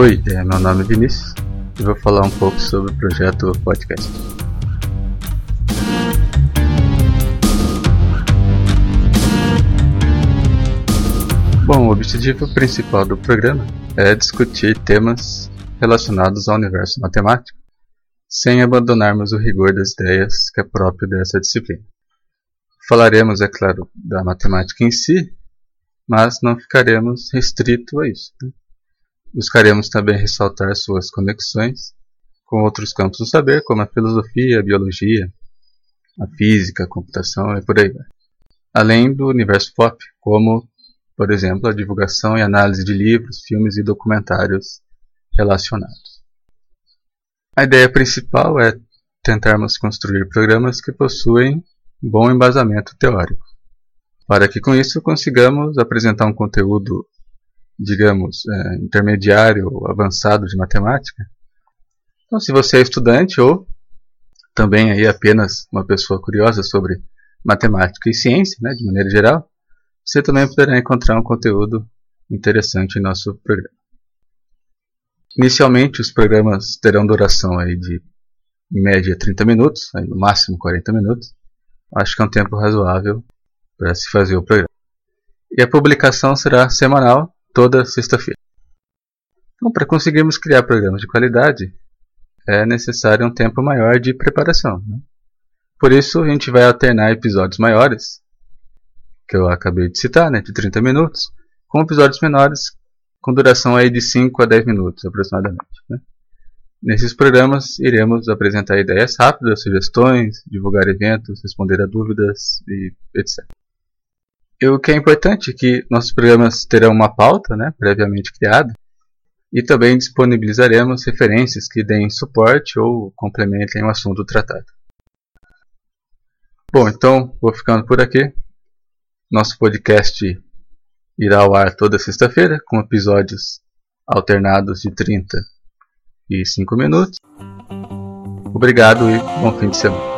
Oi, é, meu nome é Vinícius e vou falar um pouco sobre o projeto podcast. Bom, o objetivo principal do programa é discutir temas relacionados ao universo matemático, sem abandonarmos o rigor das ideias que é próprio dessa disciplina. Falaremos, é claro, da matemática em si, mas não ficaremos restrito a isso. Né? Buscaremos também ressaltar suas conexões com outros campos do saber, como a filosofia, a biologia, a física, a computação e por aí vai. Além do universo pop, como, por exemplo, a divulgação e análise de livros, filmes e documentários relacionados. A ideia principal é tentarmos construir programas que possuem bom embasamento teórico, para que com isso consigamos apresentar um conteúdo digamos, é, intermediário ou avançado de matemática. Então, se você é estudante ou também aí apenas uma pessoa curiosa sobre matemática e ciência, né, de maneira geral, você também poderá encontrar um conteúdo interessante em nosso programa. Inicialmente, os programas terão duração aí de em média 30 minutos, aí no máximo 40 minutos. Acho que é um tempo razoável para se fazer o programa. E a publicação será semanal toda sexta-feira. Então, para conseguirmos criar programas de qualidade, é necessário um tempo maior de preparação. Né? Por isso, a gente vai alternar episódios maiores, que eu acabei de citar, né, de 30 minutos, com episódios menores, com duração aí de 5 a 10 minutos aproximadamente. Né? Nesses programas, iremos apresentar ideias rápidas, sugestões, divulgar eventos, responder a dúvidas e etc. E o que é importante é que nossos programas terão uma pauta né, previamente criada e também disponibilizaremos referências que deem suporte ou complementem o assunto tratado. Bom, então vou ficando por aqui. Nosso podcast irá ao ar toda sexta-feira com episódios alternados de 30 e 5 minutos. Obrigado e bom fim de semana.